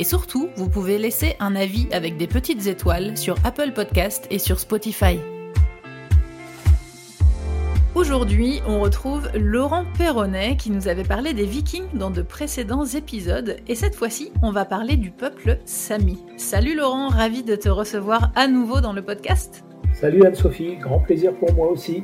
Et surtout, vous pouvez laisser un avis avec des petites étoiles sur Apple Podcast et sur Spotify. Aujourd'hui, on retrouve Laurent Perronnet qui nous avait parlé des Vikings dans de précédents épisodes et cette fois-ci, on va parler du peuple Sami. Salut Laurent, ravi de te recevoir à nouveau dans le podcast. Salut Anne-Sophie, grand plaisir pour moi aussi.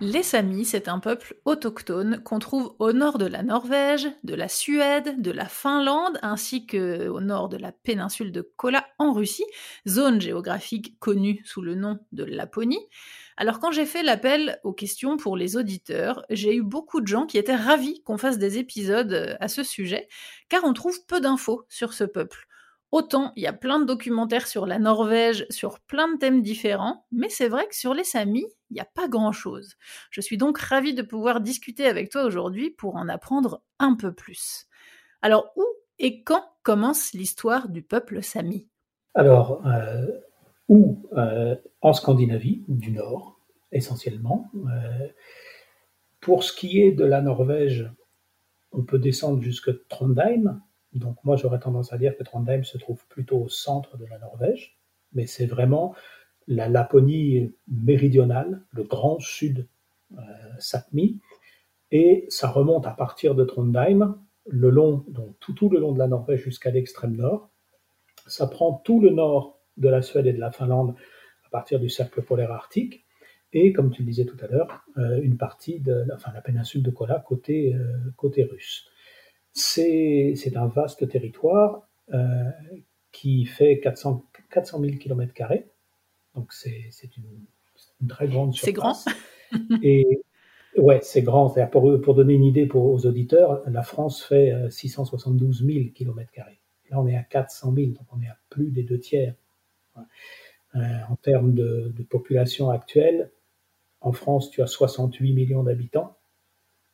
Les Samis, c'est un peuple autochtone qu'on trouve au nord de la Norvège, de la Suède, de la Finlande, ainsi qu'au nord de la péninsule de Kola en Russie, zone géographique connue sous le nom de Laponie. Alors quand j'ai fait l'appel aux questions pour les auditeurs, j'ai eu beaucoup de gens qui étaient ravis qu'on fasse des épisodes à ce sujet, car on trouve peu d'infos sur ce peuple. Autant il y a plein de documentaires sur la Norvège, sur plein de thèmes différents, mais c'est vrai que sur les Samis, il n'y a pas grand-chose. Je suis donc ravie de pouvoir discuter avec toi aujourd'hui pour en apprendre un peu plus. Alors où et quand commence l'histoire du peuple Sami? Alors, euh, où euh, En Scandinavie, du Nord, essentiellement. Euh, pour ce qui est de la Norvège, on peut descendre jusque Trondheim, donc moi, j'aurais tendance à dire que Trondheim se trouve plutôt au centre de la Norvège, mais c'est vraiment la Laponie méridionale, le grand sud euh, Sapmi, et ça remonte à partir de Trondheim, le long, donc tout, le long de la Norvège jusqu'à l'extrême nord. Ça prend tout le nord de la Suède et de la Finlande à partir du cercle polaire arctique, et comme tu le disais tout à l'heure, euh, une partie de enfin, la péninsule de Kola côté, euh, côté russe. C'est un vaste territoire qui fait 400, 400 000 km. Donc c'est une, très grande surface. C'est grand Et ouais, c'est grand. Pour, pour donner une idée pour, aux auditeurs, la France fait 672 000 km. Là, on est à 400 000, donc on est à plus des deux tiers. Euh, en termes de, de, population actuelle, en France, tu as 68 millions d'habitants.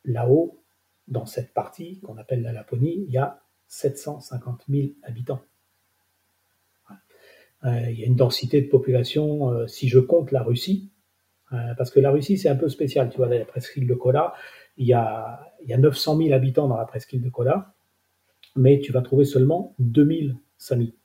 Là-haut, dans cette partie qu'on appelle la Laponie, il y a 750 000 habitants. Euh, il y a une densité de population, euh, si je compte la Russie, euh, parce que la Russie c'est un peu spécial, tu vois, la presqu'île de Kola, il y, a, il y a 900 000 habitants dans la presqu'île de Kola, mais tu vas trouver seulement 2000 Samis.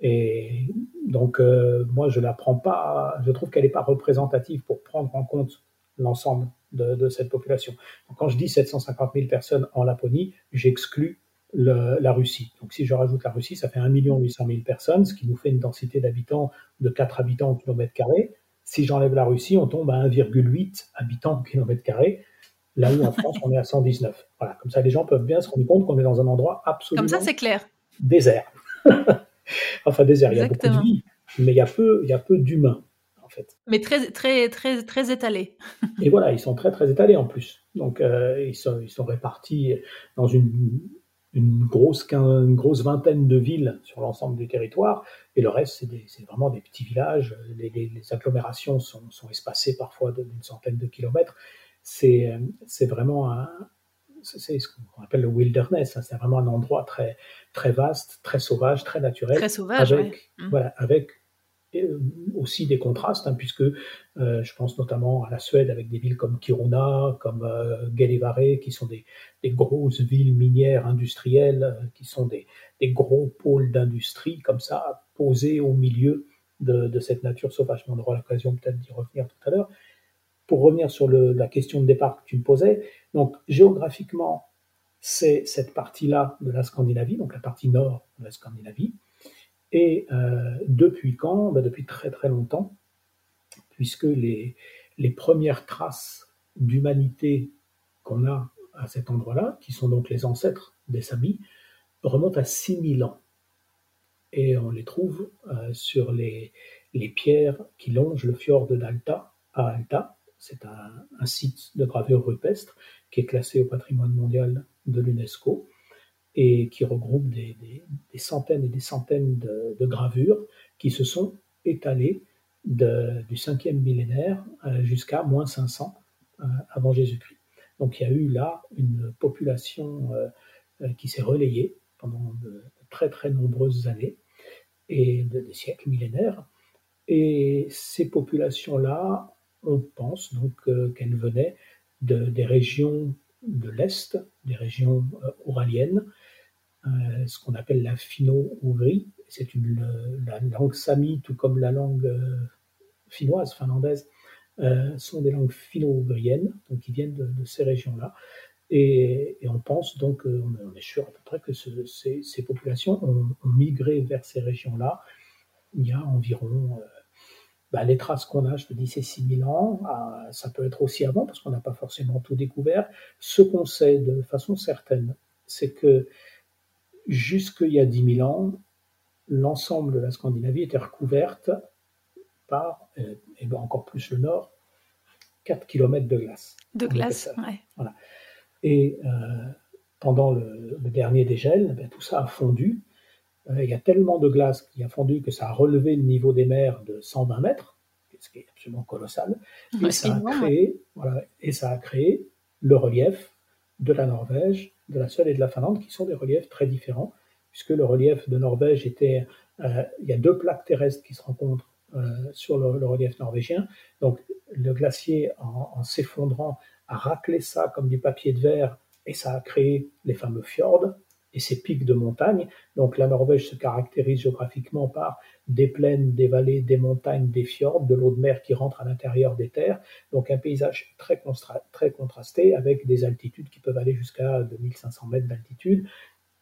Et donc, moi, je la prends pas, je trouve qu'elle n'est pas représentative pour prendre en compte l'ensemble de, cette population. quand je dis 750 000 personnes en Laponie, j'exclus la Russie. Donc si je rajoute la Russie, ça fait 1 800 000 personnes, ce qui nous fait une densité d'habitants de 4 habitants au kilomètre carré. Si j'enlève la Russie, on tombe à 1,8 habitants au kilomètre carré, là où en France, on est à 119. Voilà, comme ça les gens peuvent bien se rendre compte qu'on est dans un endroit absolument... Comme ça, c'est clair. Désert. enfin, désert, il y a beaucoup de vie, mais il y a peu, il y a peu d'humains. Mais très, très, très, très étalés. et voilà, ils sont très, très étalés en plus. Donc, euh, ils, sont, ils sont répartis dans une, une, grosse, une grosse vingtaine de villes sur l'ensemble du territoire. Et le reste, c'est vraiment des petits villages. Les, les, agglomérations sont, sont, espacées parfois d'une centaine de kilomètres. C'est vraiment un, c'est ce qu'on appelle le wilderness. Hein. C'est vraiment un endroit très, très vaste, très sauvage, très naturel. Très sauvage, avec, mmh. voilà, avec aussi des contrastes, hein, puisque euh, je pense notamment à la Suède avec des villes comme Kiruna, comme euh, Gällivare, qui sont des, grosses villes minières industrielles, euh, qui sont des, gros pôles d'industrie, comme ça, posés au milieu de, cette nature sauvage. On aura l'occasion peut-être d'y revenir tout à l'heure. Pour revenir sur la question de départ que tu me posais, donc géographiquement, c'est cette partie-là de la Scandinavie, donc la partie nord de la Scandinavie. Et euh, depuis quand? Ben Depuis très très longtemps, puisque les, premières traces d'humanité qu'on a à cet endroit-là, qui sont donc les ancêtres des Samis, remontent à 6000 ans. Et on les trouve euh, sur les, pierres qui longent le fjord d'Alta à Alta. C'est un, un, site de gravure rupestre qui est classé au patrimoine mondial de l'UNESCO. Et qui regroupe des, centaines et des centaines de, gravures qui se sont étalées du 5e millénaire euh, jusqu'à moins 500 euh, avant Jésus-Christ. Donc il y a eu là une population qui s'est relayée pendant de, très très nombreuses années et des siècles millénaires. Et ces populations-là, on pense donc qu'elles venaient de, des régions de l'Est, des régions oraliennes, euh, ce qu'on appelle la finno-ougrie. C'est une la langue sami, tout comme la langue euh, finnoise, finlandaise, euh, sont des langues finno-ougriennes, donc qui viennent de, ces régions-là. Et, on pense donc, on est sûr à peu près que ces, populations ont, migré vers ces régions-là il y a environ bah, les traces qu'on a, je te dis, c'est 6000 ans. Ah, ça peut être aussi avant, parce qu'on n'a pas forcément tout découvert. Ce qu'on sait de façon certaine, c'est que jusqu'il y a 10 000 ans, l'ensemble de la Scandinavie était recouverte par, euh, et ben encore plus le nord, 4 km de glace. De glace, ouais. Voilà. Et euh, pendant le, dernier dégel, ben, tout ça a fondu. Euh, il y a tellement de glace qui a fondu que ça a relevé le niveau des mers de 120 mètres, ce qui est absolument colossal. Et, ça, a créé, voilà, et ça a créé le relief de la Norvège, de la Suède et de la Finlande, qui sont des reliefs très différents, puisque le relief de Norvège était, euh, il y a deux plaques terrestres qui se rencontrent euh, sur le, relief norvégien. Donc le glacier, en, s'effondrant, a raclé ça comme du papier de verre, et ça a créé les fameux fjords, et ces pics de montagne. Donc la Norvège se caractérise géographiquement par des plaines, des vallées, des montagnes, des fjords, de l'eau de mer qui rentre à l'intérieur des terres. Donc un paysage très, très contrasté avec des altitudes qui peuvent aller jusqu'à 2500 mètres d'altitude.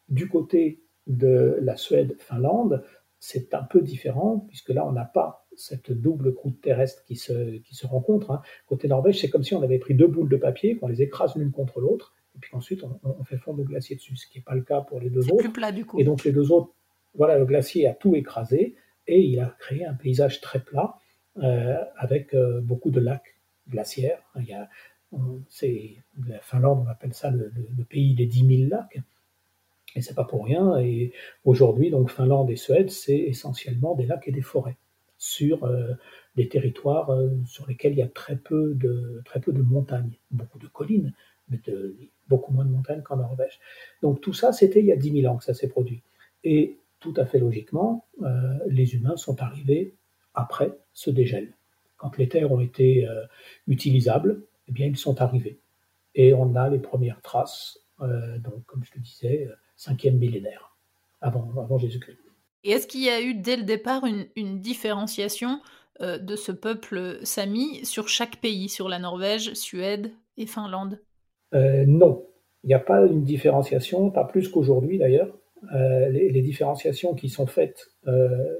Du côté de la Suède-Finlande, c'est un peu différent puisque là on n'a pas cette double croûte terrestre qui se, qui se rencontre. Hein. Côté Norvège, c'est comme si on avait pris deux boules de papier, qu'on les écrase l'une contre l'autre, et puis ensuite on, fait fondre le glacier dessus, ce qui n'est pas le cas pour les deux autres. Plus plat du coup. Et donc les deux autres, voilà, le glacier a tout écrasé et il a créé un paysage très plat euh, avec euh, beaucoup de lacs glaciaires. Il y a, c'est la Finlande, on appelle ça le, pays des 10 000 lacs. Et c'est pas pour rien. Et aujourd'hui, donc Finlande et Suède, c'est essentiellement des lacs et des forêts sur euh, des territoires sur lesquels il y a très peu de très peu de montagnes, beaucoup de collines, beaucoup moins de montagnes qu'en Norvège. Donc tout ça, c'était il y a 10 000 ans que ça s'est produit. Et tout à fait logiquement, euh, les humains sont arrivés après ce dégel. Quand les terres ont été euh, utilisables, eh bien, ils sont arrivés. Et on a les premières traces, euh, donc, comme je le disais, cinquième millénaire, avant, avant Jésus-Christ. Et est-ce qu'il y a eu dès le départ une différenciation de ce peuple sami sur chaque pays, sur la Norvège, Suède et Finlande? Euh, non, il n'y a pas une différenciation, pas plus qu'aujourd'hui d'ailleurs. Euh, les, différenciations qui sont faites euh,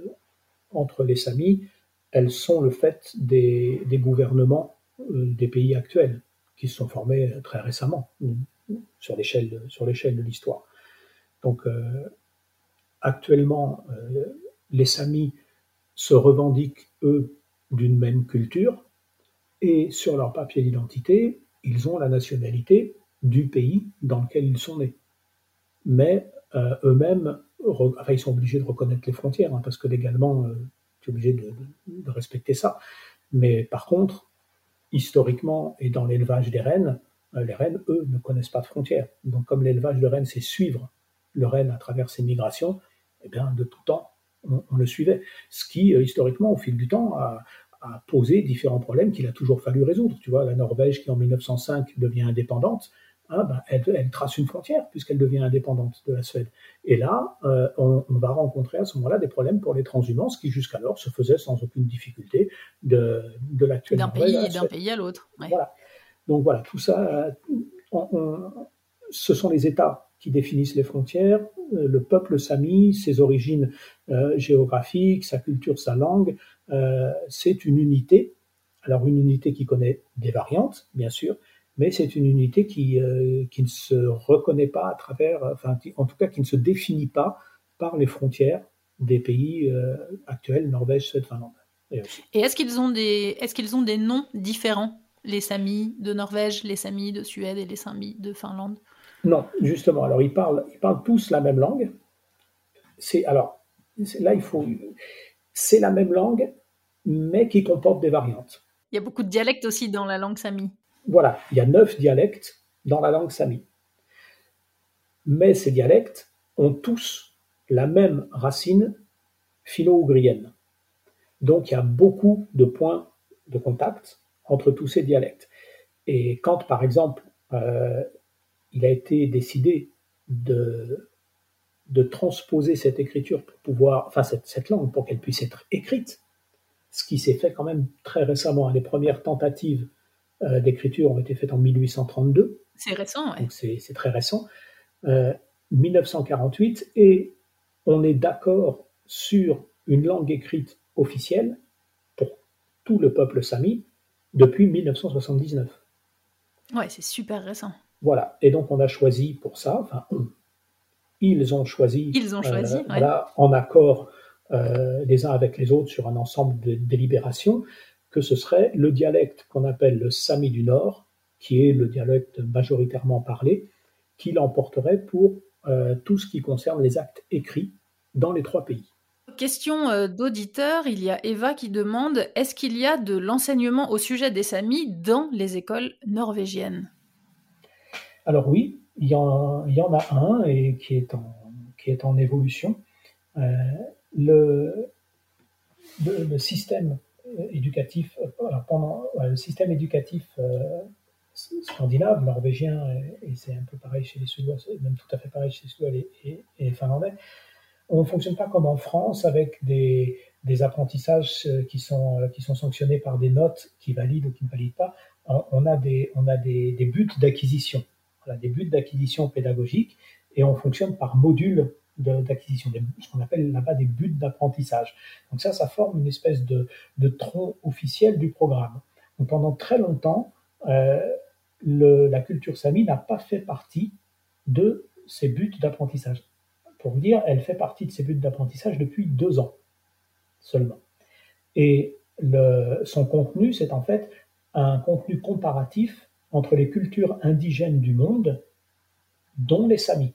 entre les Samis, elles sont le fait des, gouvernements des pays actuels qui se sont formés très récemment sur l'échelle de, l'histoire. Donc actuellement, les Samis se revendiquent, eux, d'une même culture, et sur leur papier d'identité, ils ont la nationalité du pays dans lequel ils sont nés. Mais euh, eux-mêmes, ils sont obligés de reconnaître les frontières, hein, parce que légalement, euh, tu es obligé de, respecter ça. Mais par contre, historiquement et dans l'élevage des rennes, euh, les rennes, eux, ne connaissent pas de frontières. Donc comme l'élevage de rennes, c'est suivre le renne à travers ses migrations, eh bien, de tout temps, on, on le suivait. Ce qui, historiquement, au fil du temps, a, a posé différents problèmes qu'il a toujours fallu résoudre. Tu vois, la Norvège qui en 1905 devient indépendante, hein, ben, elle, trace une frontière puisqu'elle devient indépendante de la Suède. Et là, euh, on, va rencontrer à ce moment-là des problèmes pour les transhumances qui jusqu'alors se faisaient sans aucune difficulté de, de l'actuel d'un pays d'un pays à l'autre. Voilà. Donc voilà, tout ça, euh, ce sont les États qui définissent les frontières, euh, le peuple sami, ses origines géographiques, sa culture, sa langue, euh, c'est une unité, alors une unité qui connaît des variantes, bien sûr, mais c'est une unité qui, euh, qui, ne se reconnaît pas à travers, enfin, en tout cas qui ne se définit pas par les frontières des pays euh, actuels, Norvège, Suède, Finlande. Et, est-ce qu'ils ont des, est-ce qu'ils ont des noms différents, les Samis de Norvège, les Samis de Suède et les Samis de Finlande? Non, justement. Alors, ils parlent, ils parlent tous la même langue. C'est alors là, il faut. C'est la même langue, mais qui comporte des variantes. Il y a beaucoup de dialectes aussi dans la langue sami. Voilà, il y a neuf dialectes dans la langue sami. Mais ces dialectes ont tous la même racine finno-ougrienne. Donc il y a beaucoup de points de contact entre tous ces dialectes. Et quand, par exemple, euh, il a été décidé de, de transposer cette écriture pour pouvoir, enfin cette, langue pour qu'elle puisse être écrite, ce qui s'est fait quand même très récemment. Les premières tentatives euh, d'écriture ont été faites en 1832. C'est récent, oui. C'est très récent. 1948, euh, et on est d'accord sur une langue écrite officielle pour tout le peuple sami depuis 1979. Ouais, c'est super récent. Voilà, et donc on a choisi pour ça, enfin ils ont choisi, ils ont choisi euh, en accord euh, les uns avec les autres sur un ensemble de délibérations, que ce serait le dialecte qu'on appelle le Sami du Nord, qui est le dialecte majoritairement parlé, qui l'emporterait pour euh, tout ce qui concerne les actes écrits dans les trois pays. Question d'auditeur, il y a Eva qui demande est-ce qu'il y a de l'enseignement au sujet des Samis dans les écoles norvégiennes? Alors oui, il y, en, a un et qui est en, évolution. Euh, le, système éducatif, pendant, le système éducatif scandinave, norvégien, et, c'est un peu pareil chez les Suédois, même tout à fait pareil chez les Suédois et, les Finlandais, on ne fonctionne pas comme en France avec des, apprentissages euh, qui sont, euh, sanctionnés par des notes qui valident ou qui ne valident pas. On a des, buts d'acquisition, des buts d'acquisition pédagogique, et on fonctionne par module d'acquisition, ce qu'on appelle là-bas des buts d'apprentissage. Donc ça, ça forme une espèce de, tronc officiel du programme. Donc pendant très longtemps, euh, la culture sami n'a pas fait partie de ces buts d'apprentissage. Pour vous dire, elle fait partie de ces buts d'apprentissage depuis deux ans seulement. Et son contenu, c'est en fait un contenu comparatif entre les cultures indigènes du monde, dont les Samis.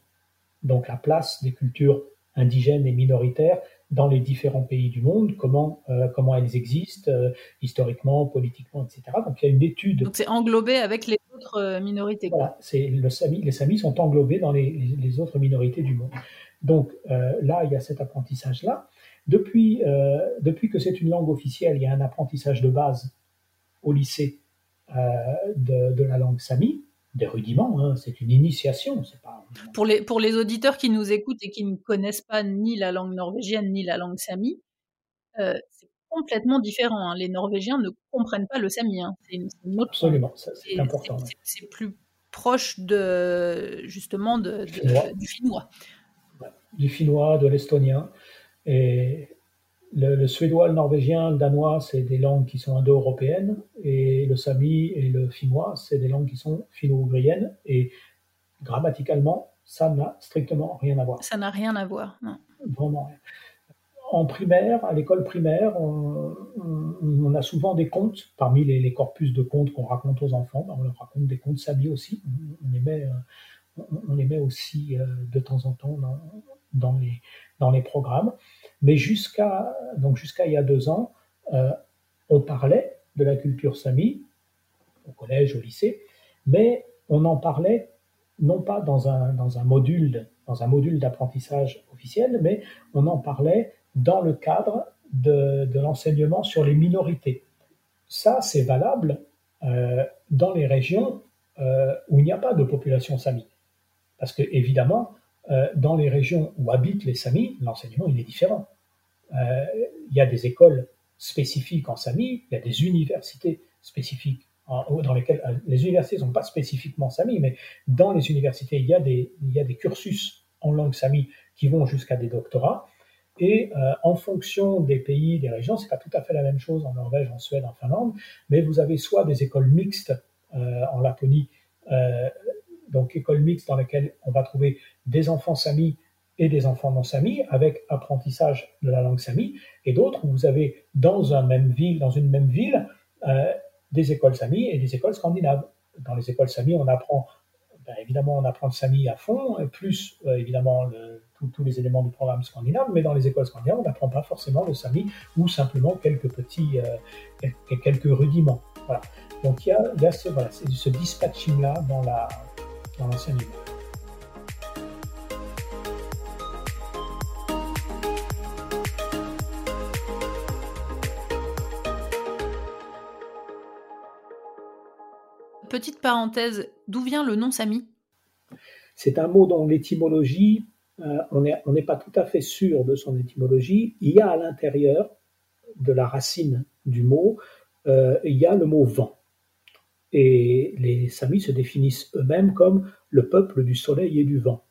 Donc la place des cultures indigènes et minoritaires dans les différents pays du monde, comment, euh, comment elles existent euh, historiquement, politiquement, etc. Donc il y a une étude. Donc c'est englobé avec les autres euh, minorités. Voilà, c'est le Sami, les Samis sont englobés dans les, les, autres minorités du monde. Donc là, il y a cet apprentissage-là. Depuis, depuis que c'est une langue officielle, il y a un apprentissage de base au lycée de, de, la langue Sami des rudiments, hein. c'est une initiation. Pas... Pour, les, pour les auditeurs qui nous écoutent et qui ne connaissent pas ni la langue norvégienne ni la langue sami, euh, c'est complètement différent. Hein. Les Norvégiens ne comprennent pas le sami. Hein. C'est une, autre Absolument, c'est important. C'est plus proche de justement de, du finnois. Du finnois, de l'estonien. Et le, suédois, le norvégien, le danois, c'est des langues qui sont indo-européennes, et le sami et le finnois, c'est des langues qui sont finno-ougriennes, et grammaticalement, ça n'a strictement rien à voir. Ça n'a rien à voir, non. Vraiment rien. En primaire, à l'école primaire, on, a souvent des contes, parmi les, corpus de contes qu'on raconte aux enfants, ben, on leur raconte des contes sami aussi, on, les met, on, les met aussi euh, de temps en temps dans, les, dans les programmes. Mais jusqu'à il y a deux ans, euh, on parlait de la culture sami au collège, au lycée, mais on en parlait non pas dans un, dans un module dans un module d'apprentissage officiel, mais on en parlait dans le cadre de, de l'enseignement sur les minorités. Ça, c'est valable euh, dans les régions euh, où il n'y a pas de population sami. Parce que, évidemment, euh, dans les régions où habitent les Samis, l'enseignement il est différent. Euh, il y a des écoles spécifiques en Sami, il y a des universités spécifiques dans lesquelles euh, les universités ne sont pas spécifiquement Sami, mais dans les universités il y a des, cursus en langue Sami qui vont jusqu'à des doctorats. Et en fonction des pays, des régions, c'est pas tout à fait la même chose en Norvège, en Suède, en Finlande, mais vous avez soit des écoles mixtes en Laponie, donc école mixte dans laquelle on va trouver des enfants samis et des enfants non samis avec apprentissage de la langue sami, et d'autres où vous avez dans, un même ville, dans une même ville euh, des écoles samis et des écoles scandinaves. Dans les écoles samis, on apprend ben, évidemment, on apprend le sami à fond, plus évidemment tous les éléments du programme scandinave, mais dans les écoles scandinaves, on n'apprend pas forcément le sami ou simplement quelques petits, quelques rudiments. Voilà. Donc il y a, ce, voilà, ce dispatching-là dans l'enseignement. Dans Petite parenthèse, d'où vient le nom Sami? C'est un mot dont l'étymologie, euh, on n'est pas tout à fait sûr de son étymologie. Il y a à l'intérieur de la racine du mot, euh, il y a le mot vent. Et les Samis se définissent eux-mêmes comme le peuple du soleil et du vent.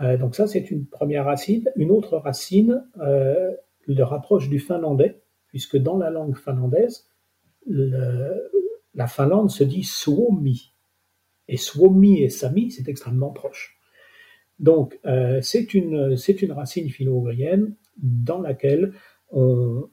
Euh, donc ça, c'est une première racine. Une autre racine le rapproche du finlandais, puisque dans la langue finlandaise, la Finlande se dit Suomi. Et Suomi et Sami, c'est extrêmement proche. Donc, euh, c'est une, une, racine finno-ougrienne dans laquelle on,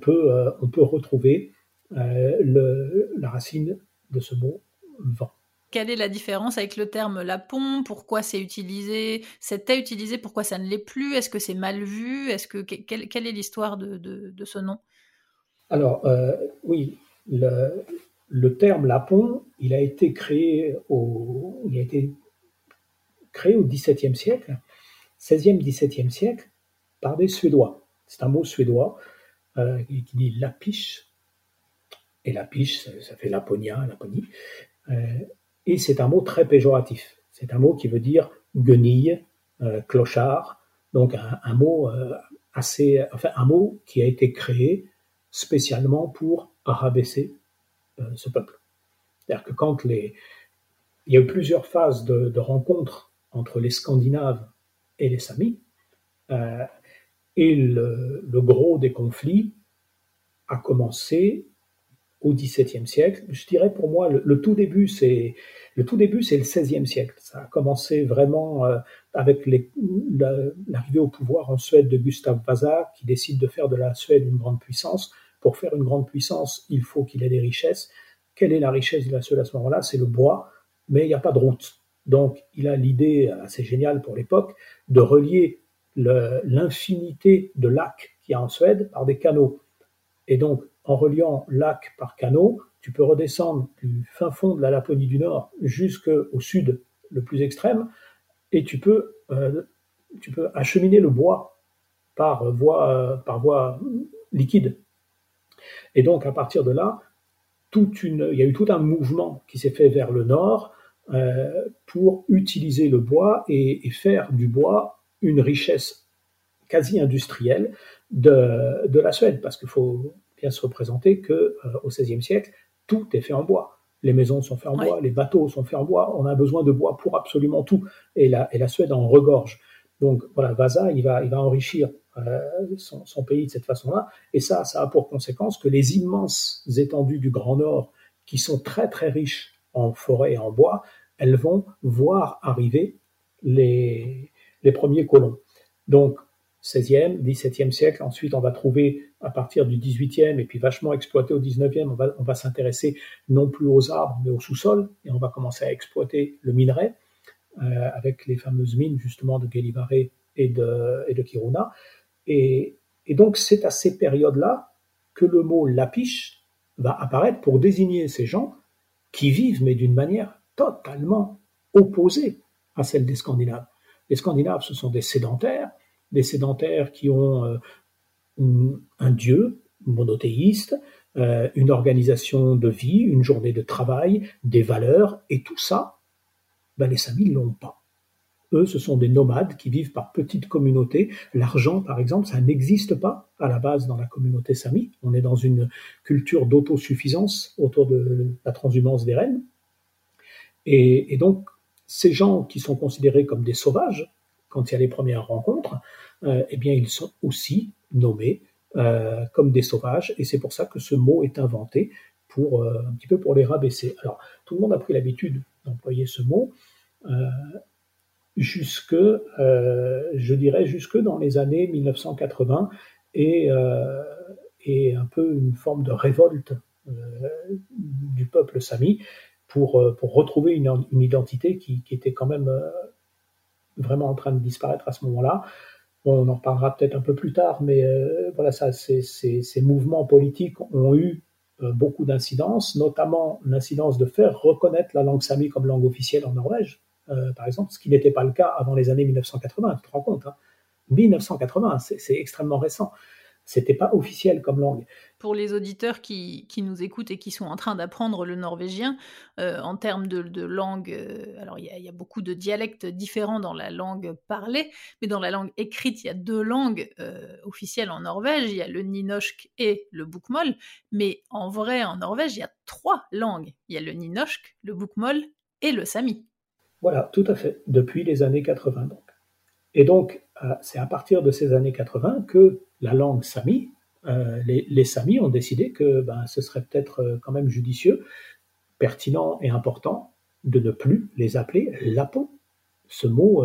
peut, euh, on peut, retrouver euh, la racine de ce mot vent. Quelle est la différence avec le terme lapon? Pourquoi c'est utilisé? C'était utilisé Pourquoi ça ne l'est plus? Est-ce que c'est mal vu? Est-ce que quelle, est l'histoire de, de, ce nom? Alors oui, le, le terme lapon, il a été créé au, il a été créé au XVIIe siècle, 16e, XVIIe siècle, par des Suédois. C'est un mot suédois euh, qui dit lapiche, et lapiche, ça, ça fait Laponia, Laponie, euh, et c'est un mot très péjoratif. C'est un mot qui veut dire guenille, euh, clochard, donc un, mot assez, enfin un mot qui a été créé spécialement pour rabaisser euh, ce peuple. C'est-à-dire que quand les... Il y a eu plusieurs phases de, rencontres entre les Scandinaves et les Samis, euh, et le, gros des conflits a commencé au XVIIe siècle. Je dirais pour moi, le, tout début, c'est le tout début, c'est le XVIe siècle. Ça a commencé vraiment euh, avec l'arrivée au pouvoir en Suède de Gustav Vasa, qui décide de faire de la Suède une grande puissance pour faire une grande puissance, il faut qu'il ait des richesses. Quelle est la richesse de la Suède à ce moment-là? C'est le bois, mais il n'y a pas de route. Donc, il a l'idée assez géniale pour l'époque de relier l'infinité de lacs qu'il y a en Suède par des canaux. Et donc, en reliant lac par canaux, tu peux redescendre du fin fond de la Laponie du Nord jusqu'au sud le plus extrême, et tu peux, euh, tu peux acheminer le bois par voie, par voie liquide. Et donc, à partir de là, il y a eu tout un mouvement qui s'est fait vers le nord euh, pour utiliser le bois et, faire du bois une richesse quasi industrielle de, de la Suède, parce qu'il faut bien se représenter que euh, au XVIe siècle, tout est fait en bois. Les maisons sont faites en bois, les bateaux sont faits en bois. On a besoin de bois pour absolument tout, et la, et la Suède en regorge. Donc voilà, Vasa, il va, il va enrichir euh, son, pays de cette façon-là. Et ça, ça a pour conséquence que les immenses étendues du Grand Nord, qui sont très très riches en forêt et en bois, elles vont voir arriver les, les premiers colons. Donc, 16e, 17e siècle, ensuite on va trouver à partir du 18e et puis vachement exploité au 19e, on va, s'intéresser non plus aux arbres mais au sous-sol et on va commencer à exploiter le minerai euh, avec les fameuses mines justement de Gellivare et de, et de Kiruna. Et, donc c'est à ces périodes-là que le mot lapiche va apparaître pour désigner ces gens qui vivent, mais d'une manière totalement opposée à celle des Scandinaves. Les Scandinaves, ce sont des sédentaires, des sédentaires qui ont euh, un dieu monothéiste, euh, une organisation de vie, une journée de travail, des valeurs, et tout ça, ben les Samis ne l'ont pas. Eux, ce sont des nomades qui vivent par petites communautés. L'argent, par exemple, ça n'existe pas à la base dans la communauté sami. On est dans une culture d'autosuffisance autour de la transhumance des rennes. Et, donc, ces gens qui sont considérés comme des sauvages, quand il y a les premières rencontres, euh, eh bien, ils sont aussi nommés euh, comme des sauvages. Et c'est pour ça que ce mot est inventé pour euh, un petit peu pour les rabaisser. Alors, tout le monde a pris l'habitude d'employer ce mot jusque, euh, je dirais, jusque dans les années 1980 et, un peu une forme de révolte du peuple sami pour, retrouver une, identité qui, était quand même vraiment en train de disparaître à ce moment-là. On en reparlera peut-être un peu plus tard, mais voilà, ça, ces, mouvements politiques ont eu beaucoup d'incidences, notamment l'incidence de faire reconnaître la langue sami comme langue officielle en Norvège, par exemple, ce qui n'était pas le cas avant les années 1980, tu te rends compte hein 1980, c'est extrêmement récent. C'était pas officiel comme langue. Pour les auditeurs qui, qui, nous écoutent et qui sont en train d'apprendre le norvégien, euh, en termes de, de langue, euh, alors il y, y, a beaucoup de dialectes différents dans la langue parlée, mais dans la langue écrite, il y a deux langues euh, officielles en Norvège, il y a le ninosk et le bokmål, mais en vrai, en Norvège, il y a trois langues. Il y a le ninosk, le bokmål et le sami. Voilà, tout à fait, depuis les années 80 donc. Et donc, euh, c'est à partir de ces années 80 que la langue sami, euh, les, Samis ont décidé que ben, ce serait peut-être euh, quand même judicieux, pertinent et important de ne plus les appeler lapons. Ce mot,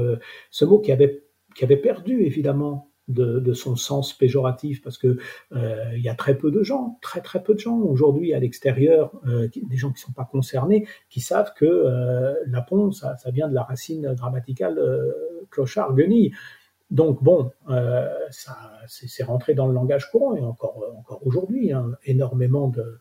ce mot qui avait perdu évidemment de, son sens péjoratif parce que il y a très peu de gens, très très peu de gens aujourd'hui à l'extérieur, des gens qui ne sont pas concernés, qui savent que lapon, ça, ça, vient de la racine grammaticale clochard, guenille. Donc bon, euh, ça, c'est rentré dans le langage courant et encore, encore aujourd'hui, hein, énormément de.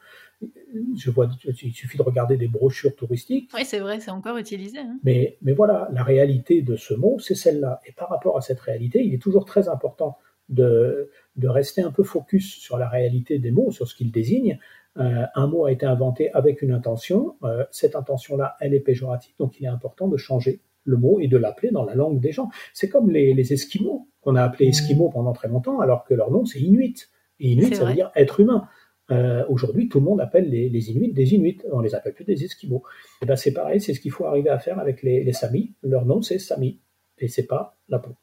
Je vois, il suffit de regarder des brochures touristiques. Oui, c'est vrai, c'est encore utilisé. Hein. Mais, mais voilà, la réalité de ce mot, c'est celle-là. Et par rapport à cette réalité, il est toujours très important de, de rester un peu focus sur la réalité des mots, sur ce qu'ils désignent. Euh, un mot a été inventé avec une intention. Euh, cette intention-là, elle est péjorative, donc il est important de changer le mot et de l'appeler dans la langue des gens. C'est comme les, Esquimaux, qu'on a appelés Esquimaux pendant très longtemps, alors que leur nom c'est Inuit. Et Inuit, ça veut dire être humain. Euh, aujourd'hui, tout le monde appelle les, Inuits des Inuits, on les appelle plus des Esquimaux. Et ben c'est pareil, c'est ce qu'il faut arriver à faire avec les, les Samis. Leur nom c'est Sami, et c'est pas la peau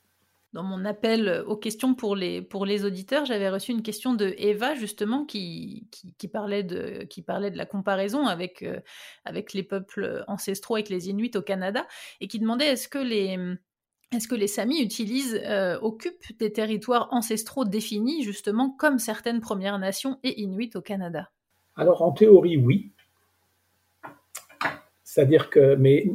dans mon appel aux questions pour les, pour les auditeurs, j'avais reçu une question de Eva, justement, qui, qui, parlait, de, qui parlait de la comparaison avec, euh, avec les peuples ancestraux, avec les Inuits au Canada, et qui demandait est-ce que les, est-ce que les Samis euh, occupent des territoires ancestraux définis, justement, comme certaines Premières Nations et Inuits au Canada? Alors, en théorie, oui. C'est-à-dire que, mais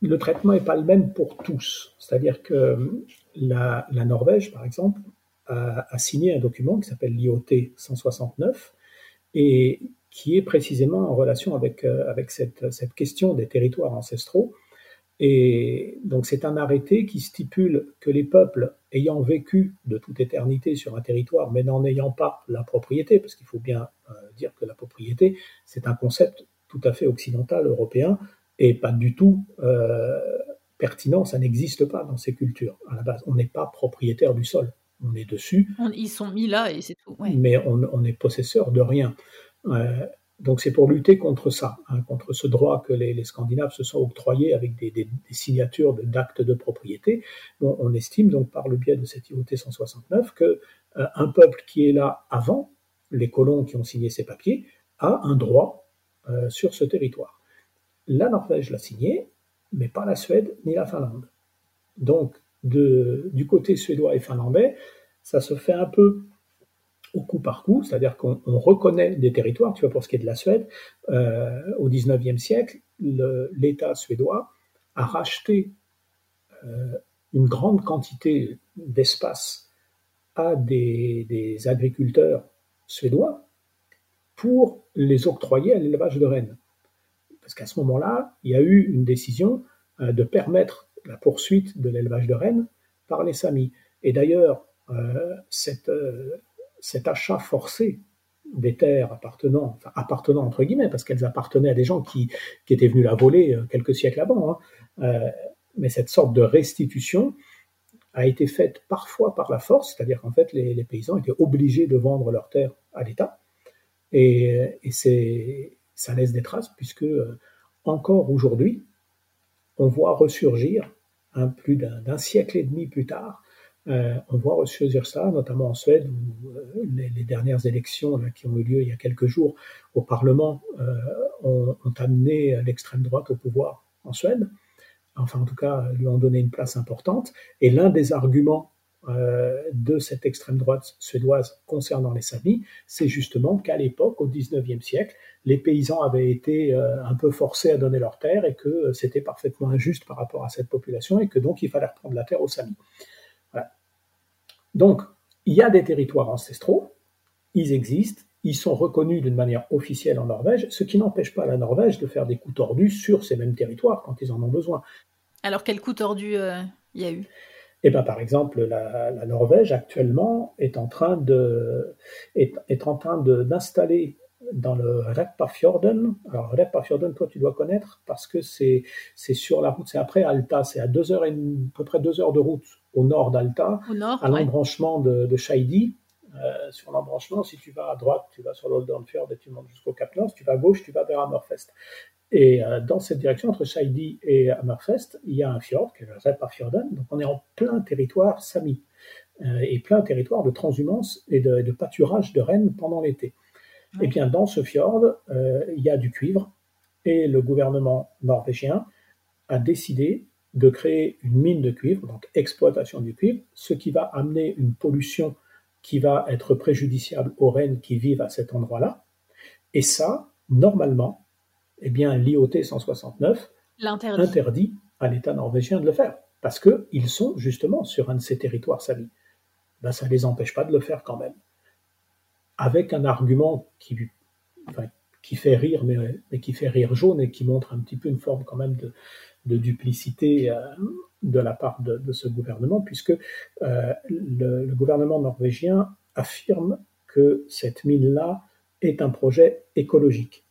le traitement n'est pas le même pour tous. C'est-à-dire que la, Norvège, par exemple, a, signé un document qui s'appelle l'IoT 169 et qui est précisément en relation avec, euh, cette, question des territoires ancestraux. Et donc c'est un arrêté qui stipule que les peuples ayant vécu de toute éternité sur un territoire, mais n'en ayant pas la propriété, parce qu'il faut bien euh, dire que la propriété, c'est un concept tout à fait occidental, européen, et pas du tout euh, pertinent, ça n'existe pas dans ces cultures à la base. On n'est pas propriétaire du sol, on est dessus. ils sont mis là et c'est tout. Mais on, est possesseur de rien. Euh, donc c'est pour lutter contre ça, hein, contre ce droit que les, Scandinaves se sont octroyés avec des, signatures d'actes de, propriété. on estime donc par le biais de cette IoT 169 que euh, un peuple qui est là avant les colons qui ont signé ces papiers a un droit euh, sur ce territoire. La Norvège l'a signé, mais pas la Suède ni la Finlande. Donc, du côté suédois et finlandais, ça se fait un peu coup par coup, c'est-à-dire qu'on reconnaît des territoires, tu vois, pour ce qui est de la Suède, euh, au XIXe siècle, l'État suédois a racheté euh, une grande quantité d'espace à des, agriculteurs suédois pour les octroyer à l'élevage de rennes. Parce qu'à ce moment-là, il y a eu une décision euh, de permettre la poursuite de l'élevage de rennes par les Samis. Et d'ailleurs, euh, cet achat forcé des terres appartenant, enfin appartenant entre guillemets, parce qu'elles appartenaient à des gens qui, étaient venus la voler quelques siècles avant, hein, mais cette sorte de restitution a été faite parfois par la force, c'est-à-dire qu'en fait les, paysans étaient obligés de vendre leurs terres à l'État, et, et c'est ça laisse des traces puisque euh, encore aujourd'hui, on voit ressurgir, un plus d'un siècle et demi plus tard, euh, on voit ressurgir ça, notamment en Suède, où euh, les, dernières élections qui ont eu lieu il y a quelques jours au Parlement ont, amené l'extrême droite au pouvoir en Suède, enfin en tout cas lui ont donné une place importante. Et l'un des arguments euh, de cette extrême droite suédoise concernant les Samis, c'est justement qu'à l'époque, au XIXe siècle, les paysans avaient été euh, un peu forcés à donner leur terre et que c'était parfaitement injuste par rapport à cette population et que donc il fallait reprendre la terre aux Samis. Donc, il y a des territoires ancestraux, ils existent, ils sont reconnus d'une manière officielle en Norvège, ce qui n'empêche pas la Norvège de faire des coups tordus sur ces mêmes territoires quand ils en ont besoin. Alors, quel coup tordu il y a eu? Eh ben, par exemple, la, Norvège actuellement est en train de est, en train d'installer dans le Repparfjorden. Alors Repparfjorden, toi tu dois connaître parce que c'est c'est sur la route, c'est après Alta, c'est à deux heures et à peu près deux heures de route au nord d'Alta, à l'embranchement de, de Scheidi. Euh, sur l'embranchement, si tu vas à droite, tu vas sur l'Oldernfjord et tu montes jusqu'au Cap Nord. Si tu vas à gauche, tu vas vers Hammerfest. Et euh, dans cette direction, entre Scheidi et Hammerfest, il y a un fjord, qui est le Repparfjorden. Donc on est en plein territoire sami, euh, et plein territoire de transhumance et de, pâturage de rennes pendant l'été. Et eh bien dans ce fjord, il y a du cuivre, et le gouvernement norvégien a décidé de créer une mine de cuivre, donc exploitation du cuivre, ce qui va amener une pollution qui va être préjudiciable aux rennes qui vivent à cet endroit-là. Et ça, normalement, eh bien, l'IoT 169 interdit à l'État norvégien de le faire, parce qu'ils sont justement sur un de ces territoires salis. Ben, ça ne les empêche pas de le faire quand même. Avec un argument qui, qui fait rire, mais, qui fait rire jaune et qui montre un petit peu une forme quand même de, duplicité euh, de la part de, ce gouvernement, puisque euh, le gouvernement norvégien affirme que cette mine-là est un projet écologique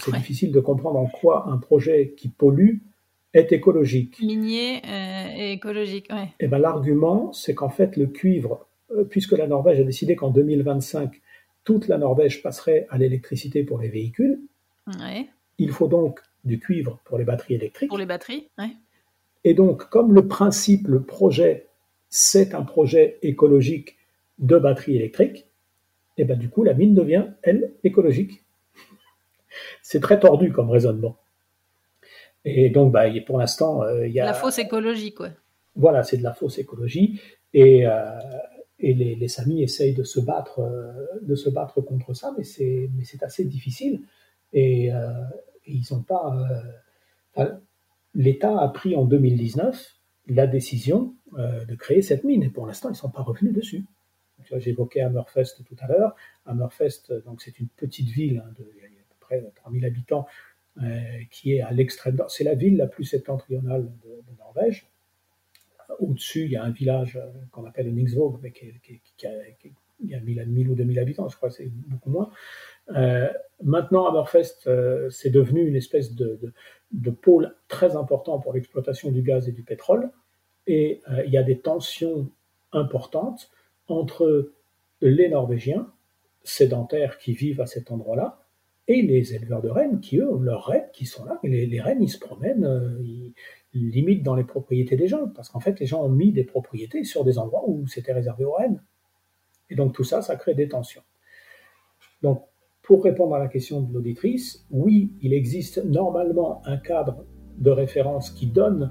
c'est difficile de comprendre en quoi un projet qui pollue est écologique. Minier euh, et écologique, oui. Et eh ben, l'argument, c'est qu'en fait, le cuivre, euh, puisque la Norvège a décidé qu'en 2025, toute la Norvège passerait à l'électricité pour les véhicules, il faut donc du cuivre pour les batteries électriques. Pour les batteries, oui. Et donc, comme le principe, le projet, c'est un projet écologique de batterie électrique, et eh ben, du coup, la mine devient, elle, écologique. C'est très tordu comme raisonnement. Et donc, bah, pour l'instant, euh, il y a... La fausse écologie, quoi. Voilà, c'est de la fausse écologie. Et, euh, et les, les, Samis essayent de se battre, euh, de se battre contre ça, mais c'est, mais c'est assez difficile. Et, ils n'ont pas... L'État a pris en 2019 la décision de créer cette mine, et pour l'instant, ils ne sont pas revenus dessus. J'évoquais Hammerfest tout à l'heure. Hammerfest, c'est une petite ville hein, de, près de 3000 habitants, euh, qui est à l'extrême nord. C'est la ville la plus septentrionale de, Norvège. Au-dessus, il y a un village euh, qu'on appelle Ningsvåg, mais qui, a, il y a 1000, ou 2000 habitants, je crois, c'est beaucoup moins. Euh, maintenant, Hammerfest, c'est devenu une espèce de, pôle très important pour l'exploitation du gaz et du pétrole. Et il y a des tensions importantes entre les Norvégiens sédentaires qui vivent à cet endroit-là et les éleveurs de rennes qui, eux, ont leurs rennes qui sont là. Les, les rennes, ils se promènent, euh, ils, limitent dans les propriétés des gens, parce qu'en fait, les gens ont mis des propriétés sur des endroits où c'était réservé aux rennes. Et donc tout ça, ça crée des tensions. Donc, pour répondre à la question de l'auditrice, oui, il existe normalement un cadre de référence qui donne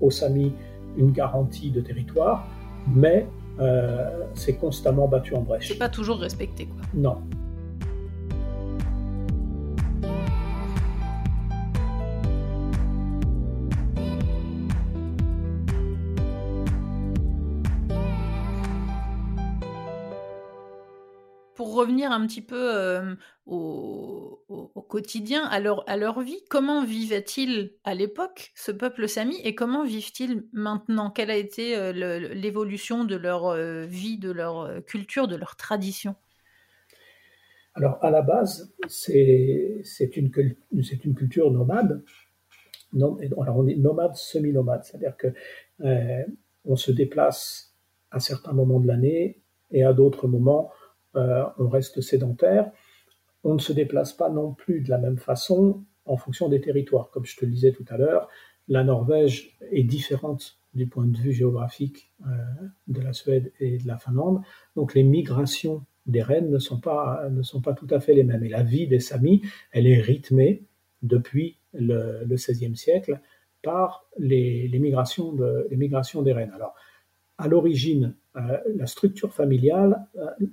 aux Samis une garantie de territoire, mais euh, c'est constamment battu en brèche. C'est pas toujours respecté, quoi. Non. Revenir un petit peu euh, au, quotidien, à leur, à leur vie, comment vivaient-ils à l'époque, ce peuple sami, et comment vivent-ils maintenant? Quelle a été euh, l'évolution de leur euh, vie, de leur culture, de leur tradition? Alors, à la base, c'est une, une culture nomade. alors, on est nomade, semi-nomade, c'est-à-dire que on se déplace à certains moments de l'année et à d'autres moments, euh, on reste sédentaire. On ne se déplace pas non plus de la même façon en fonction des territoires. Comme je te le disais tout à l'heure, la Norvège est différente du point de vue géographique euh, de la Suède et de la Finlande. Donc les migrations des rennes ne sont pas, ne sont pas tout à fait les mêmes. Et la vie des Samis, elle est rythmée depuis le, XVIe siècle par les, migrations les migrations des rennes. Alors, à l'origine, la structure familiale,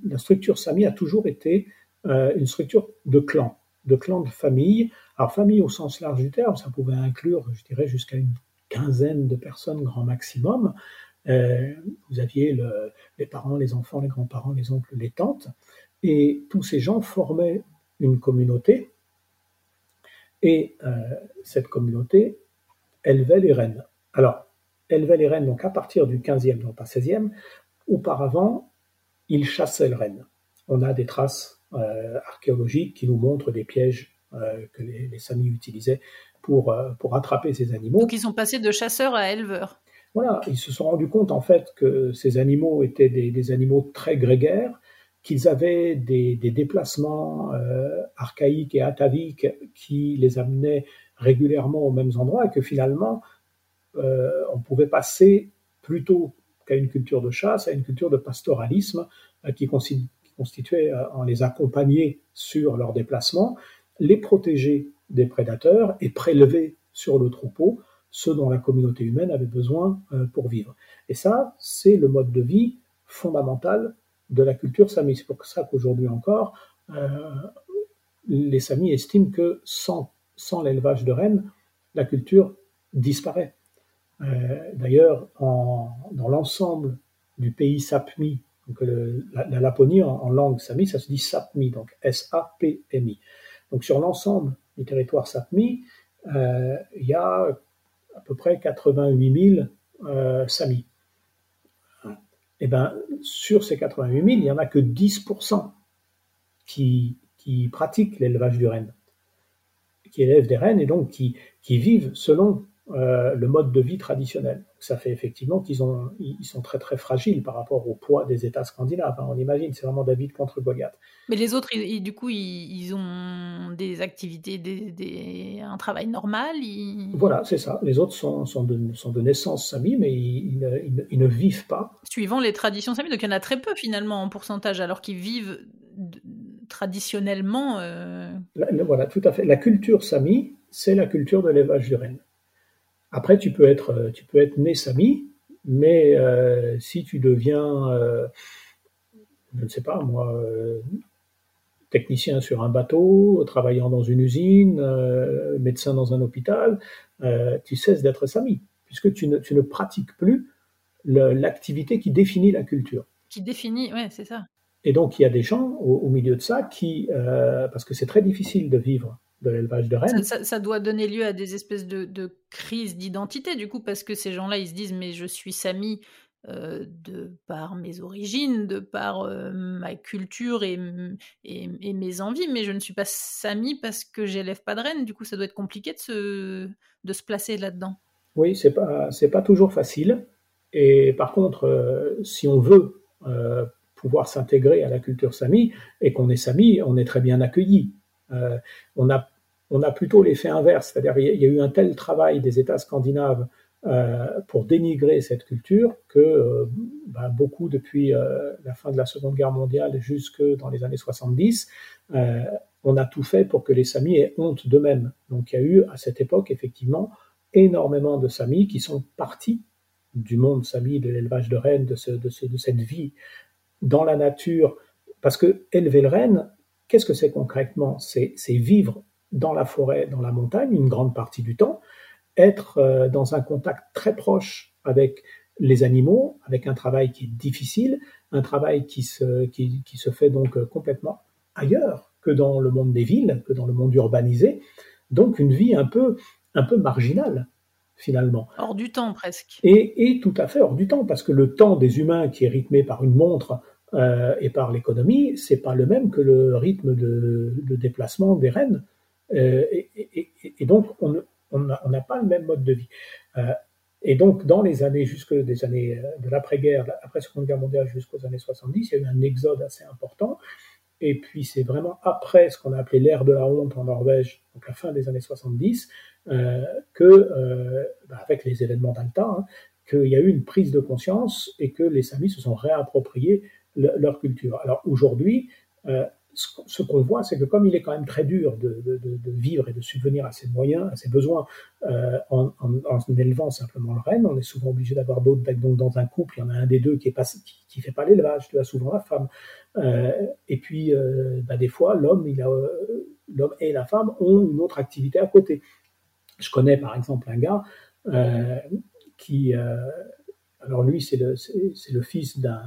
la structure Sami a toujours été une structure de clan, de clan de famille. Alors famille au sens large du terme, ça pouvait inclure, je dirais, jusqu'à une quinzaine de personnes grand maximum. vous aviez les parents, les enfants, les grands-parents, les oncles, les tantes, et tous ces gens formaient une communauté, et cette communauté élevait les reines. Alors, élevait les rennes donc à partir du 15e, non pas 16e. Auparavant, ils chassaient le renne. On a des traces euh, archéologiques qui nous montrent des pièges euh, que les, les, Samis utilisaient pour, euh, pour attraper ces animaux. Donc ils sont passés de chasseurs à éleveurs. Voilà, ils se sont rendus compte en fait que ces animaux étaient des, animaux très grégaires, qu'ils avaient des, des déplacements archaïques et ataviques qui les amenaient régulièrement aux mêmes endroits et que finalement, on pouvait passer plutôt qu'à une culture de chasse, à une culture de pastoralisme euh, qui, constituait, euh, en les accompagner sur leurs déplacements, les protéger des prédateurs et prélever sur le troupeau ce dont la communauté humaine avait besoin pour vivre. Et ça, c'est le mode de vie fondamental de la culture sami. C'est pour ça qu'aujourd'hui encore, les samis estiment que sans l'élevage de rennes, la culture disparaît. Euh, d'ailleurs, dans l'ensemble du pays Sapmi, donc la, Laponie en, langue sami, ça se dit Sapmi, donc S-A-P-M-I. Donc sur l'ensemble du territoire Sapmi, euh, il y a à peu près 88 000 euh, Samis. Et eh ben, sur ces 88 000, il n'y en a que 10% qui, pratiquent l'élevage du renne qui élèvent des rennes et donc qui vivent selon euh, le mode de vie traditionnel. Ça fait effectivement qu'ils ont, ils sont très très fragiles par rapport au poids des États scandinaves. Hein. On imagine, c'est vraiment David contre Goliath. Mais les autres, du coup, ils, ont des activités, des, un travail normal. Voilà, c'est ça. Les autres sont, sont, de, sont de naissance sami, mais ils, ne, vivent pas. Suivant les traditions sami, donc il y en a très peu finalement en pourcentage, alors qu'ils vivent traditionnellement. Euh, voilà, tout à fait. La culture sami, c'est la culture de l'élevage du renne. Après, tu peux être, euh, tu peux être né sami, mais euh, si tu deviens, je ne sais pas moi, technicien sur un bateau, travaillant dans une usine, médecin dans un hôpital, tu cesses d'être sami, puisque tu ne, tu ne pratiques plus l'activité qui définit la culture. Qui définit, ouais, c'est ça. Et donc, il y a des gens au, milieu de ça qui, euh, parce que c'est très difficile de vivre de l'élevage de rennes. Ça, doit donner lieu à des espèces de, de crises d'identité, du coup, parce que ces gens-là, ils se disent, mais je suis Sami euh, de par mes origines, de par euh, ma culture et, et, mes envies, mais je ne suis pas Sami parce que j'élève pas de rennes. Du coup, ça doit être compliqué de se, de se placer là-dedans. Oui, c'est pas, c'est pas toujours facile. Et par contre, si on veut pouvoir s'intégrer à la culture sami et qu'on est sami, on est très bien accueilli. Euh, on, a, on a plutôt l'effet inverse, c'est-à-dire il y, a eu un tel travail des États scandinaves euh, pour dénigrer cette culture que euh, ben, beaucoup depuis la fin de la Seconde Guerre mondiale jusque dans les années 70, on a tout fait pour que les Samis aient honte d'eux-mêmes. Donc il y a eu à cette époque effectivement énormément de Samis qui sont partis du monde Sami, de l'élevage de rennes, de, de, cette vie dans la nature, parce que élever le renne, qu'est-ce que c'est concrètement? C'est vivre dans la forêt, dans la montagne, une grande partie du temps, être euh, dans un contact très proche avec les animaux, avec un travail qui est difficile, un travail qui se, qui, qui se fait donc complètement ailleurs que dans le monde des villes, que dans le monde urbanisé, donc une vie un peu, un peu marginale finalement. Hors du temps presque. Et, tout à fait hors du temps, parce que le temps des humains qui est rythmé par une montre euh, et par l'économie, c'est pas le même que le rythme de, déplacement des rennes. Euh, et, donc, on n'a pas le même mode de vie. Euh, et donc, dans les années, jusque des années de l'après-guerre, après Seconde Guerre mondiale jusqu'aux années 70, il y a eu un exode assez important. Et puis c'est vraiment après ce qu'on a appelé l'ère de la honte en Norvège, donc la fin des années 70, euh, que, bah, avec les événements d'Alta, hein, qu'il y a eu une prise de conscience et que les Samis se sont réappropriés leur culture. Alors aujourd'hui, euh, ce qu'on voit, c'est que comme il est quand même très dur de, vivre et de subvenir à ses moyens, à ses besoins, euh, en, élevant simplement le renne, on est souvent obligé d'avoir d'autres. Donc dans un couple, il y en a un des deux qui qui, fait pas l'élevage, tu as souvent la femme. Euh, et puis, bah, des fois, l'homme, et la femme ont une autre activité à côté. Je connais par exemple un gars qui, alors lui, c'est le fils d'un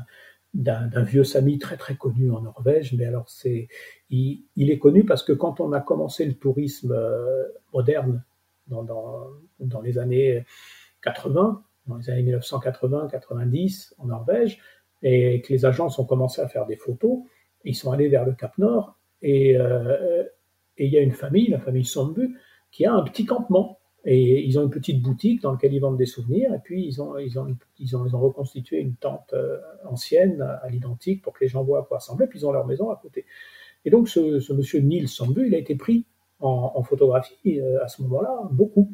d'un vieux Sami très très connu en Norvège, mais alors c'est il, est connu parce que quand on a commencé le tourisme euh, moderne dans, dans, dans, les années 80, dans les années 1980-90 en Norvège, et que les agences ont commencé à faire des photos, ils sont allés vers le Cap Nord et, euh, et il y a une famille, la famille Sambu, qui a un petit campement et ils ont une petite boutique dans laquelle ils vendent des souvenirs. Et puis, ils ont, ils ont, ils ont, ils ont reconstitué une tente euh, ancienne à l'identique pour que les gens voient à quoi ressemblait. Puis, ils ont leur maison à côté. Et donc, ce, monsieur Neil Sambu, il a été pris en, photographie euh, à ce moment-là, beaucoup.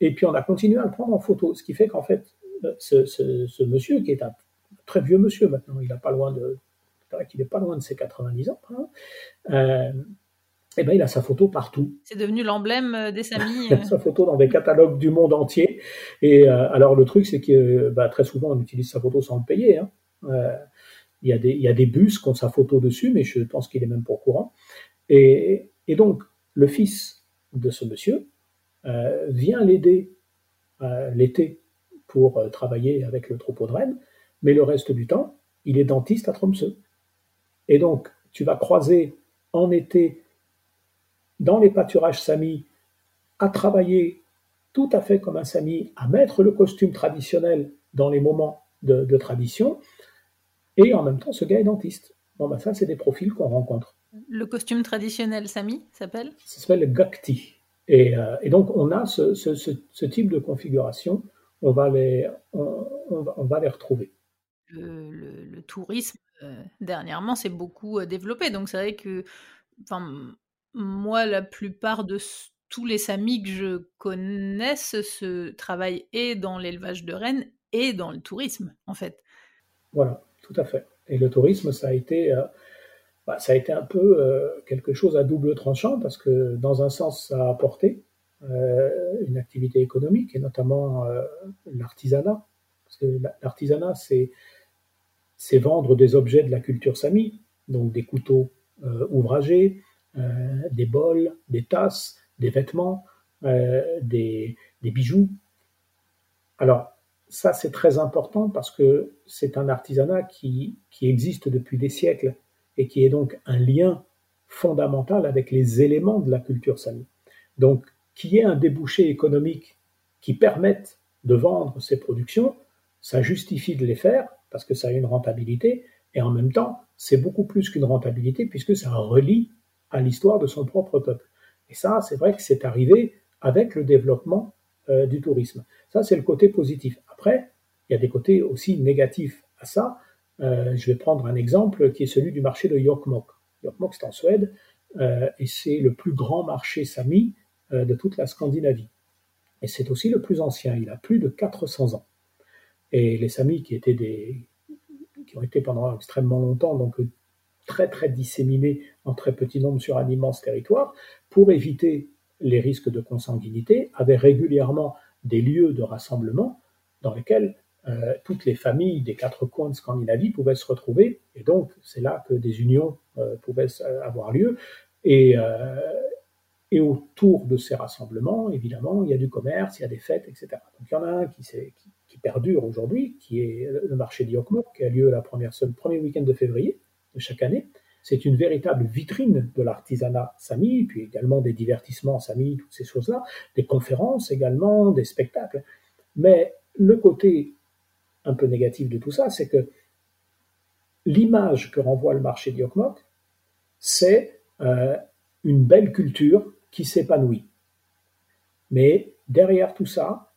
Et puis, on a continué à le prendre en photo. Ce qui fait qu'en fait, euh, ce, monsieur, qui est un très vieux monsieur maintenant, il n'a pas loin de. n'est pas loin de ses 90 ans. Hein, eh ben, il a sa photo partout. C'est devenu l'emblème euh, des Samis. Euh. sa photo dans des catalogues du monde entier. Et euh, alors le truc, c'est que bah, très souvent, on utilise sa photo sans le payer. Hein. il, y a des, il y a des bus qui ont sa photo dessus, mais je pense qu'il est même au courant. Et, et donc, le fils de ce monsieur vient l'aider l'été pour travailler avec le troupeau de rennes, mais le reste du temps, il est dentiste à Tromsø. Et donc, tu vas croiser en été dans les pâturages samis, à travailler tout à fait comme un sami, à mettre le costume traditionnel dans les moments de, tradition, et en même temps, ce gars est dentiste. Bon, ben ça, c'est des profils qu'on rencontre. Le costume traditionnel sami s'appelle? Ça s'appelle le gakti. Et, euh, et, donc, on a ce, ce, ce, type de configuration, on va les, on, on, va, les retrouver. Le, le, tourisme, euh, dernièrement, s'est beaucoup euh, développé. Donc, c'est vrai que enfin, moi, la plupart de tous les samis que je connaisse se travaillent et dans l'élevage de rennes et dans le tourisme, en fait. Voilà, tout à fait. Et le tourisme, ça a été, euh, bah, un peu euh, quelque chose à double tranchant parce que dans un sens, ça a apporté euh, une activité économique et notamment l'artisanat. L'artisanat, c'est, vendre des objets de la culture sami, donc des couteaux ouvragés, des bols, des tasses, des vêtements, euh, des, bijoux. Alors, ça, c'est très important parce que c'est un artisanat qui, qui, existe depuis des siècles et qui est donc un lien fondamental avec les éléments de la culture sami. Donc, qu'il y ait un débouché économique qui permette de vendre ces productions, ça justifie de les faire parce que ça a une rentabilité et en même temps, c'est beaucoup plus qu'une rentabilité puisque ça relie à l'histoire de son propre peuple. Et ça, c'est vrai que c'est arrivé avec le développement euh, du tourisme. Ça, c'est le côté positif. Après, il y a des côtés aussi négatifs à ça. Euh, je vais prendre un exemple qui est celui du marché de Jokkmokk. Jokkmokk, c'est en Suède, euh, et c'est le plus grand marché sami de toute la Scandinavie. Et c'est aussi le plus ancien, il a plus de 400 ans. Et les samis qui étaient des qui ont été pendant extrêmement longtemps, donc très très disséminés en très petit nombre sur un immense territoire, pour éviter les risques de consanguinité, avaient régulièrement des lieux de rassemblement dans lesquels euh, toutes les familles des quatre coins de Scandinavie pouvaient se retrouver, et donc c'est là que des unions euh, pouvaient avoir lieu. Et, euh, et autour de ces rassemblements, évidemment, il y a du commerce, il y a des fêtes, etc. Donc il y en a un qui, perdure aujourd'hui, qui est le marché d'Iokmo, qui a lieu le premier week-end de février, chaque année. C'est une véritable vitrine de l'artisanat sami, puis également des divertissements sami, toutes ces choses-là, des conférences également, des spectacles. Mais le côté un peu négatif de tout ça, c'est que l'image que renvoie le marché d'Yokmok, c'est euh, une belle culture qui s'épanouit. Mais derrière tout ça,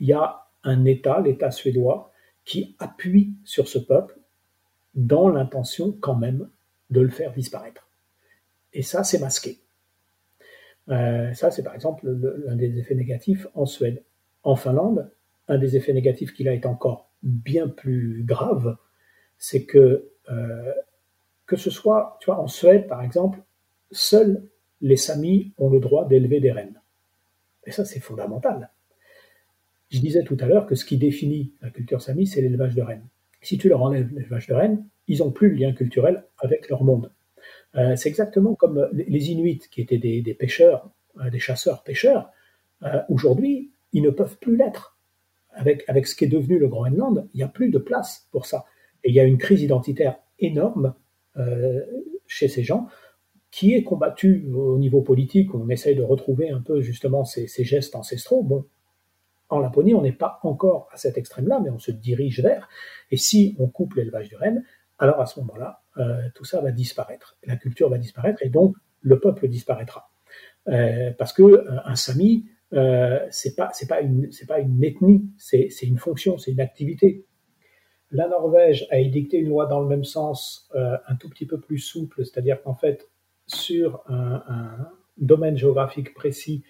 il y a un État, l'État suédois, qui appuie sur ce peuple dans l'intention quand même de le faire disparaître. Et ça, c'est masqué. Euh, ça, c'est par exemple l'un des effets négatifs en Suède. En Finlande, un des effets négatifs qui là est encore bien plus grave, c'est que euh, que ce soit, tu vois, en Suède, par exemple, seuls les Samis ont le droit d'élever des rennes. Et ça, c'est fondamental. Je disais tout à l'heure que ce qui définit la culture Sami, c'est l'élevage de rennes. Si tu leur enlèves l'élevage de rennes, ils n'ont plus le lien culturel avec leur monde. Euh, c'est exactement comme les Inuits, qui étaient des, pêcheurs, euh, des chasseurs-pêcheurs. Euh, aujourd'hui, ils ne peuvent plus l'être. Avec, avec ce qui est devenu le Groenland, il n'y a plus de place pour ça. Et il y a une crise identitaire énorme chez ces gens qui est combattue au niveau politique. On essaye de retrouver un peu justement ces, ces gestes ancestraux. En Laponie, on n'est pas encore à cet extrême-là, mais on se dirige vers. Et si on coupe l'élevage de rennes, alors à ce moment-là, euh, tout ça va disparaître. La culture va disparaître et donc le peuple disparaîtra. Euh, parce que euh, un Sami, c'est pas pas une ethnie, c'est une fonction, c'est une activité. La Norvège a édicté une loi dans le même sens, un tout petit peu plus souple, c'est-à-dire qu'en fait sur un, domaine géographique précis,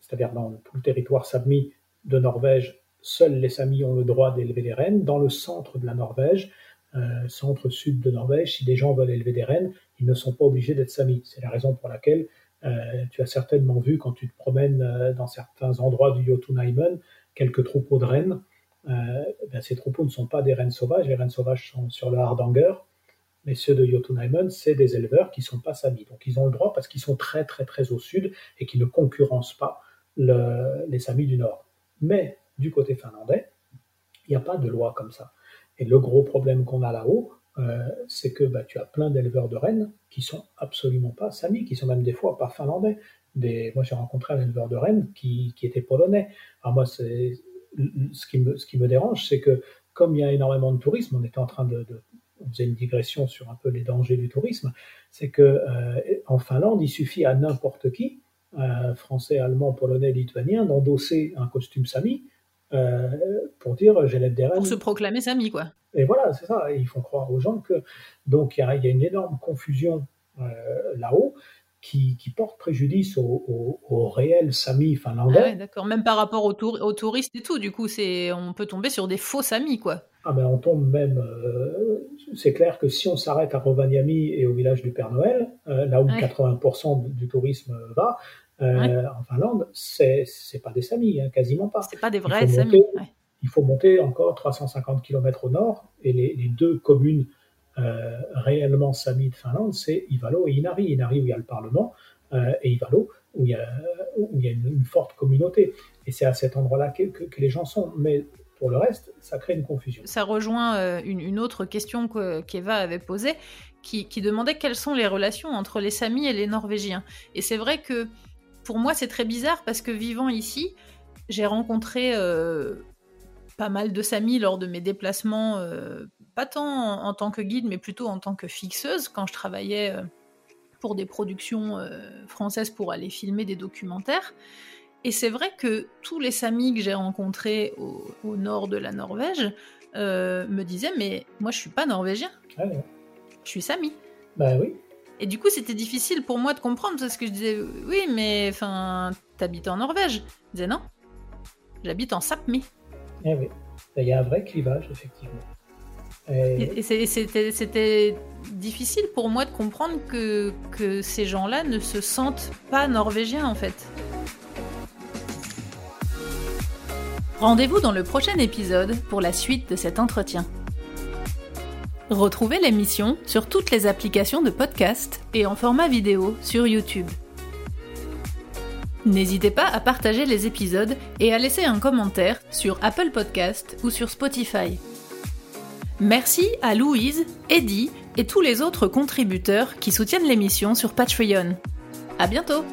c'est-à-dire dans tout le territoire Sapmi, de Norvège, seuls les Samis ont le droit d'élever des rennes. Dans le centre de la Norvège, euh, centre-sud de Norvège, si des gens veulent élever des rennes, ils ne sont pas obligés d'être Samis. C'est la raison pour laquelle euh, tu as certainement vu quand tu te promènes euh, dans certains endroits du Jotunheimen quelques troupeaux de rennes. Ben, ces troupeaux ne sont pas des rennes sauvages, les rennes sauvages sont sur le Hardanger, mais ceux de Jotunheimen, c'est des éleveurs qui ne sont pas Samis. Donc ils ont le droit parce qu'ils sont très très très au sud et qui ne concurrencent pas les Samis du Nord. Mais du côté finlandais, il n'y a pas de loi comme ça. Et le gros problème qu'on a là-haut, euh, c'est que bah, tu as plein d'éleveurs de rennes qui sont absolument pas samis, qui sont même des fois pas finlandais. Moi, j'ai rencontré un éleveur de rennes qui, était polonais. Alors moi, c'est ce qui me, ce qui me dérange, c'est que comme il y a énormément de tourisme, on était en train de, on faisait une digression sur un peu les dangers du tourisme, c'est que euh, en Finlande, il suffit à n'importe qui français, allemand, polonais, lituanien, d'endosser un costume sami euh, pour dire j'élève des rennes. Pour se proclamer sami, quoi. Et voilà, c'est ça. ils font croire aux gens que. Donc il y, a une énorme confusion euh, là-haut. Qui, porte préjudice aux au, réels Samis finlandais. Ah d'accord. Même par rapport aux, touristes et tout, du coup, c'est on peut tomber sur des faux Samis, quoi. Ah ben on tombe même. Euh, c'est clair que si on s'arrête à Rovaniemi et au village du Père Noël, là où 80% du tourisme va, euh, en Finlande, c'est pas des Samis, hein, quasiment pas. C'est pas des vrais Samis. Il faut monter encore 350 km au nord, et les, deux communes euh, réellement Samis de Finlande, c'est Ivalo et Inari. Inari où il y a le Parlement, euh, et Ivalo où il y a, où il y a une, forte communauté. Et c'est à cet endroit-là que, que, les gens sont. Mais pour le reste, ça crée une confusion. Ça rejoint une, une, autre question qu'Eva avait posée, qui, demandait quelles sont les relations entre les Samis et les Norvégiens. Et c'est vrai que pour moi, c'est très bizarre parce que vivant ici, j'ai rencontré euh, pas mal de Samis lors de mes déplacements, euh, pas tant en, tant que guide, mais plutôt en tant que fixeuse, quand je travaillais euh, pour des productions françaises pour aller filmer des documentaires. Et c'est vrai que tous les Samis que j'ai rencontrés au, nord de la Norvège me disaient Mais moi, je suis pas norvégien. Ah je suis Sami. Bah oui. Et du coup, c'était difficile pour moi de comprendre parce que je disais oui, mais enfin, t'habites en Norvège. Je disais non, j'habite en Sapmi. Eh oui, il y a un vrai clivage effectivement. Et, c'était difficile pour moi de comprendre que, que ces gens-là ne se sentent pas norvégiens en fait. Rendez-vous dans le prochain épisode pour la suite de cet entretien. Retrouvez l'émission sur toutes les applications de podcast et en format vidéo sur YouTube. N'hésitez pas à partager les épisodes et à laisser un commentaire sur Apple Podcast ou sur Spotify. Merci à Louise, Eddie et tous les autres contributeurs qui soutiennent l'émission sur Patreon. À bientôt!